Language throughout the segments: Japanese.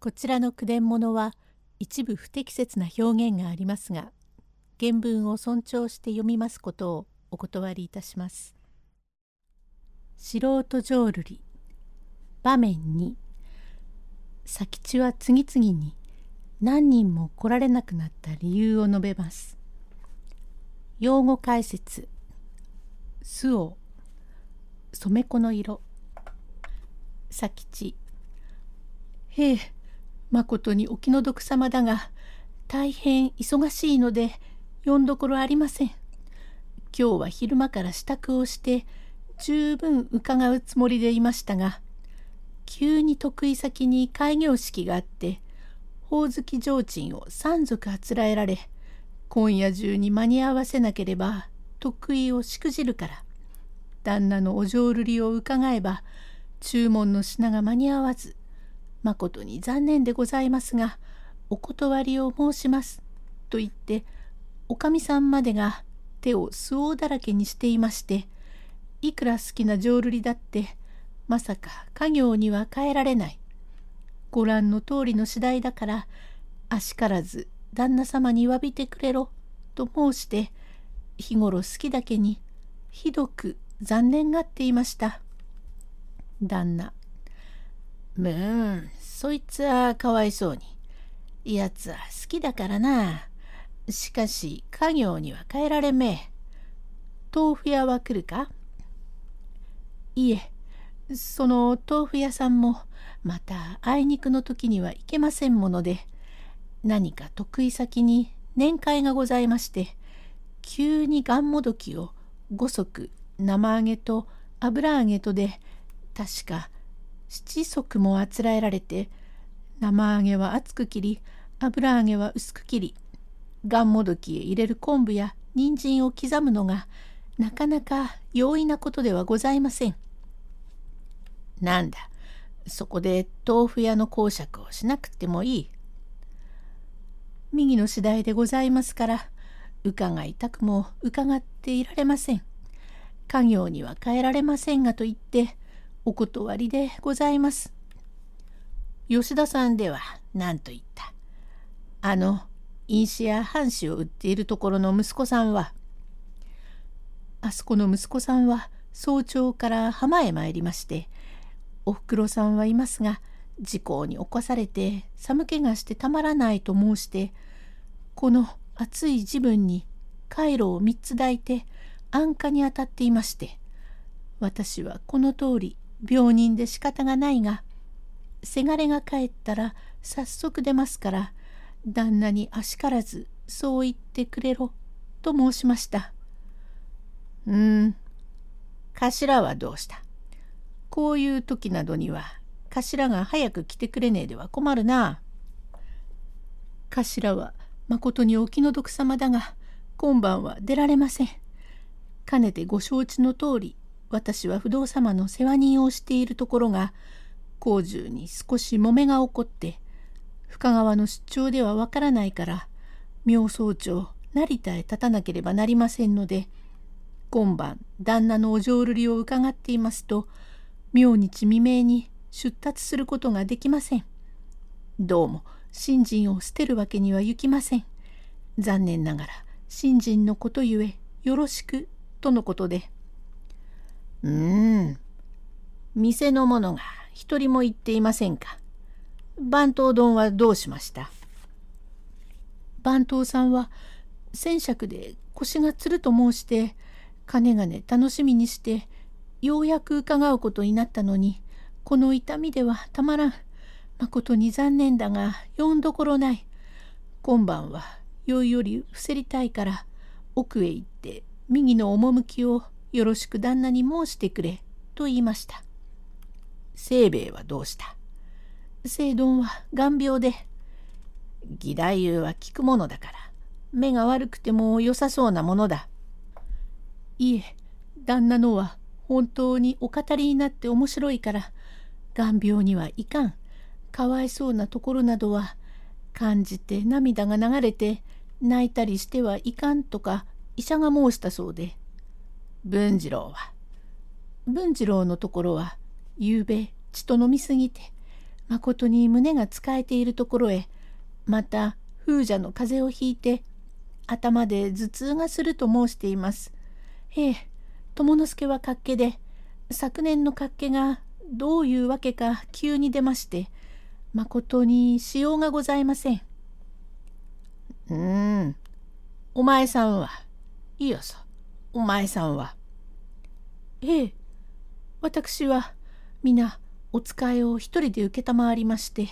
こちらの句伝物は一部不適切な表現がありますが原文を尊重して読みますことをお断りいたします。素人浄瑠璃場面に佐吉は次々に何人も来られなくなった理由を述べます。用語解説巣を染め子の色佐吉へえまことにお気の毒様だが大変忙しいので呼んどころありません。今日は昼間から支度をして十分伺うつもりでいましたが急に得意先に開業式があってほおずき提灯を三足あつらえられ今夜中に間に合わせなければ得意をしくじるから旦那のお浄瑠璃を伺えば注文の品が間に合わずまことに残念でございますがお断りを申します」と言っておかみさんまでが手を巣王だらけにしていましていくら好きな浄瑠璃だってまさか家業には変えられない。ご覧の通りの次第だからあしからず旦那様に詫びてくれろと申して日頃好きだけにひどく残念がっていました。旦那むーん、そいつはかわいそうに。やつは好きだからな。しかし、家業には変えられめえ。豆腐屋は来るか？いえ、その豆腐屋さんも、またあいにくの時には行けませんもので、何か得意先に年会がございまして、急にがんもどきを五足生揚げと油揚げとで、確か七足もあつらえられて生揚げは厚く切り油揚げは薄く切りがんもどきへ入れる昆布や人参を刻むのがなかなか容易なことではございません。なんだそこで豆腐屋の講釈をしなくてもいい。右の次第でございますから伺いたくも伺っていられません。家業には変えられませんがと言ってお断りでございます。吉田さんでは何と言った？あの飲酒や半紙を売っているところの息子さんは、あそこの息子さんは早朝から浜へ参りまして、おふくろさんはいますが、事故に起こされて寒気がしてたまらないと申して、この暑い時分に回路を3つ抱いて安価に当たっていまして、私はこの通り病人で仕方がないがせがれが帰ったら早速出ますから旦那にあしからずそう言ってくれろと申しました。うん頭はどうした？こういう時などには頭が早く来てくれねえでは困るな。頭はまことにお気の毒様だが今晩は出られません。かねてご承知の通り私は不動様の世話人をしているところが工中に少し揉めが起こって深川の出張ではわからないから妙総長成田へ立たなければなりませんので今晩旦那のお浄瑠璃を伺っていますと明日未明に出立することができません。どうも信心を捨てるわけにはいきません。残念ながら信心のことゆえよろしくとのことで。うーん。店の者が一人も言っていませんか？番頭丼はどうしました？番頭さんは戦尺で腰がつると申して金がね楽しみにしてようやく伺うことになったのにこの痛みではたまらん。まことに残念だが呼んどころない。今晩は酔いより伏せりたいから奥へ行って右の趣をよろしく旦那に申してくれ」と言いました。清兵衛はどうした？清丼は眼病で。義太夫は聞くものだから。目が悪くても良さそうなものだ。いえ旦那のは本当にお語りになって面白いから。眼病にはいかん。かわいそうなところなどは。感じて涙が流れて泣いたりしてはいかんとか医者が申したそうで。文次郎は。文次郎のところは、ゆうべ血と飲みすぎて、まことに胸が使えているところへまた風邪の風邪をひいて頭で頭痛がすると申しています。ええ友之助は活気で昨年の活気がどういうわけか急に出ましてまことにしようがございません。うんお前さんはいいよさお前さんは。ええ私は皆お使いを一人で承りまして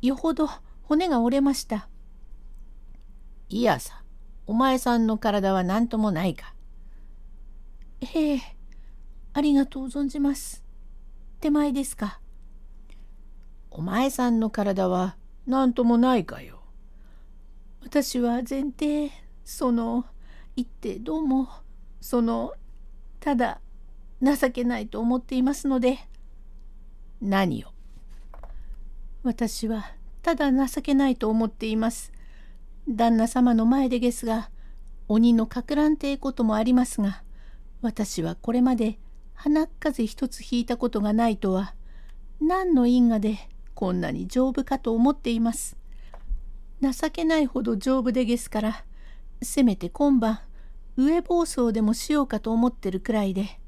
よほど骨が折れました。いやさお前さんの体は何ともないか。ええありがとう存じます。手前ですか。お前さんの体は何ともないかよ。私は前提その言ってどうもそのただ情けないと思っていますので何を？私はただ情けないと思っています。旦那様の前でですが鬼のかく乱てこともありますが私はこれまで鼻風邪一つ引いたことがないとは何の因果でこんなに丈夫かと思っています。情けないほど丈夫でげすからせめて今晩上暴走でもしようかと思ってるくらいで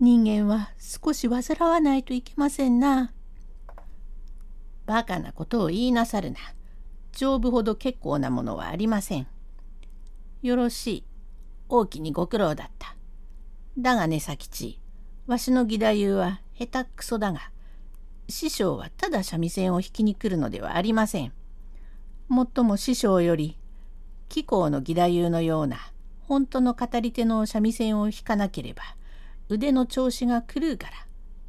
人間は少し煩わないといけませんな。バカなことを言いなさるな。丈夫ほど結構なものはありません。よろしい。大きにご苦労だった。だがね、佐吉。わしの義太夫は下手くそだが、師匠はただ三味線を弾きに来るのではありません。もっとも師匠より貴公の義太夫のような本当の語り手の三味線を弾かなければ腕の調子が狂うから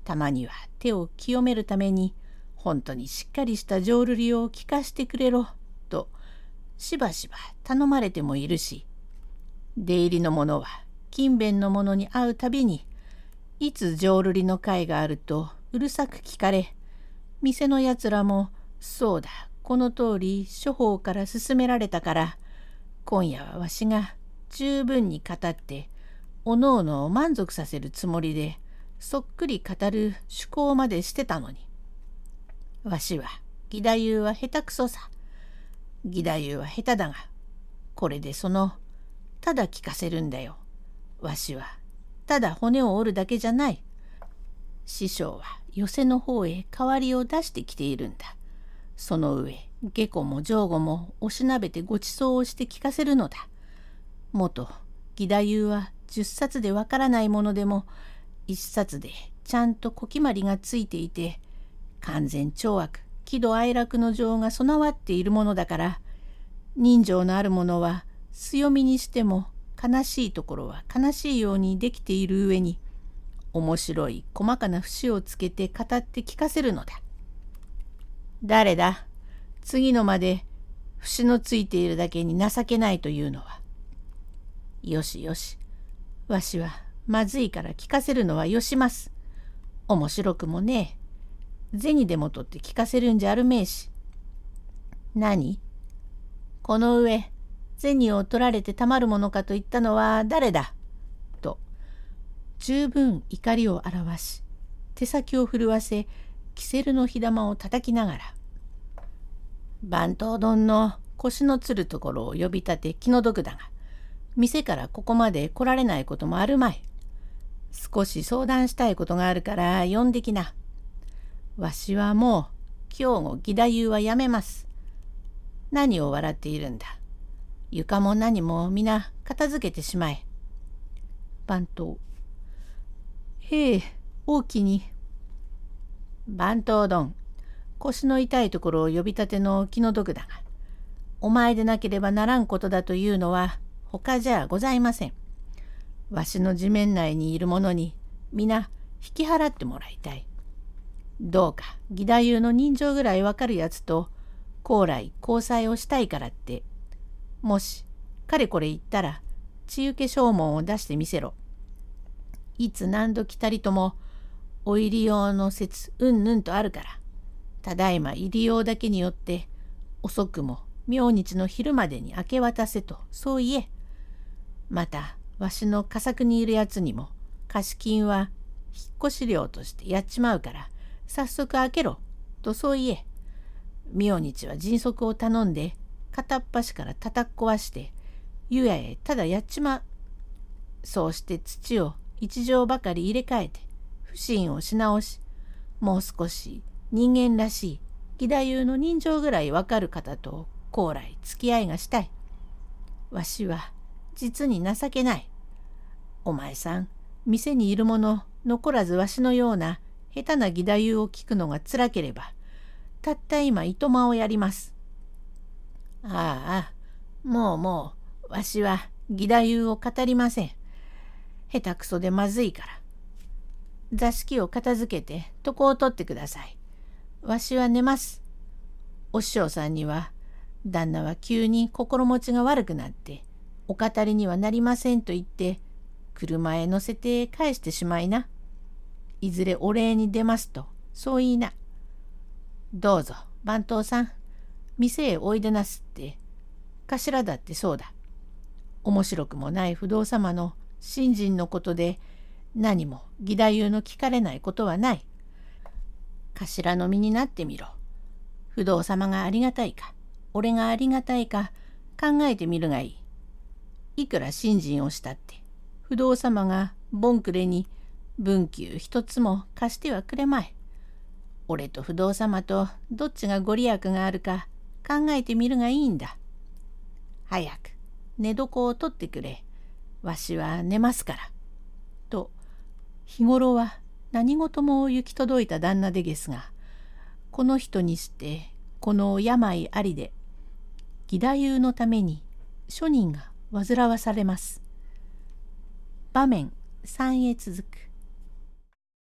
たまには手を清めるために本当にしっかりした浄瑠璃を聞かしてくれろとしばしば頼まれてもいるし出入りの者は勤勉の者に会うたびにいつ浄瑠璃の会があるとうるさく聞かれ店のやつらもそうだこの通り処方から勧められたから今夜はわしが十分に語っておのおのを満足させるつもりでそっくり語る趣向までしてたのに。わしは義太夫は下手くそさ。義太夫は下手だがこれでそのただ聞かせるんだよ。わしはただ骨を折るだけじゃない。師匠は寄せの方へ代わりを出してきているんだ。その上下戸も上後もおしなべてごちそうをして聞かせるのだ。元義太夫は10冊でわからないものでも1冊でちゃんと小決まりがついていて完全懲悪喜怒哀楽の情が備わっているものだから人情のあるものは強みにしても悲しいところは悲しいようにできている上に面白い細かな節をつけて語って聞かせるのだ。誰だ？次のまで節のついているだけに情けないというのは。よしよしわしはまずいから聞かせるのはよします。面白くもねえ。銭でも取って聞かせるんじゃあるめえし。何？この上、銭を取られてたまるものかと言ったのは誰だ？と、十分怒りを表し、手先を震わせ、キセルの火玉を叩きながら、番頭丼の腰のつるところを呼び立て気の毒だが、店からここまで来られないこともあるまい。少し相談したいことがあるから呼んできな。わしはもう今日も義太夫はやめます。何を笑っているんだ。床も何も皆片付けてしまえ。番頭。へえ、大きに。番頭丼。腰の痛いところを呼び立ての気の毒だが、お前でなければならんことだというのは他じゃございません。わしの地面内にいる者に皆引き払ってもらいたい。どうか義太夫の人情ぐらいわかるやつと高来交際をしたいからってもしかれこれ言ったら血受け証文を出してみせろ。いつ何度来たりともお入り用の説うんぬんとあるからただいま入り用だけによって遅くも明日の昼までに明け渡せとそう言え。またわしの佳作にいるやつにも貸金は引っ越し料としてやっちまうから早速開けろとそういえ明日は迅速を頼んで片っ端から叩っ壊して湯屋へただやっちまう。そうして土を一畳ばかり入れ替えて不審をし直しもう少し人間らしい義太夫の人情ぐらいわかる方と高来付き合いがしたい。わしは実に情けない。お前さん店にいる者残らずわしのような下手な義太夫を聞くのがつらければたった今糸間をやります。ああもうもうわしは義太夫を語りません。下手くそでまずいから。座敷を片付けて床を取ってください。わしは寝ます。お師匠さんには旦那は急に心持ちが悪くなってお語りにはなりませんと言って車へ乗せて返してしまいな。いずれお礼に出ますとそう言いな。どうぞ番頭さん店へおいでなすって頭だってそうだ。面白くもない不動様の信心のことで何も義太夫の聞かれないことはない。頭の身になってみろ。不動様がありがたいか、俺がありがたいか考えてみるがいい。いくら信心をしたって、不動様がボンクレに文給一つも貸してはくれまい。俺と不動様とどっちがご利益があるか考えてみるがいいんだ。早く寝床を取ってくれ。わしは寝ますから。と日頃は何事も行き届いた旦那でげすがこの人にしてこの病ありで義太夫のために庶人が煩わされます。場面3へ続く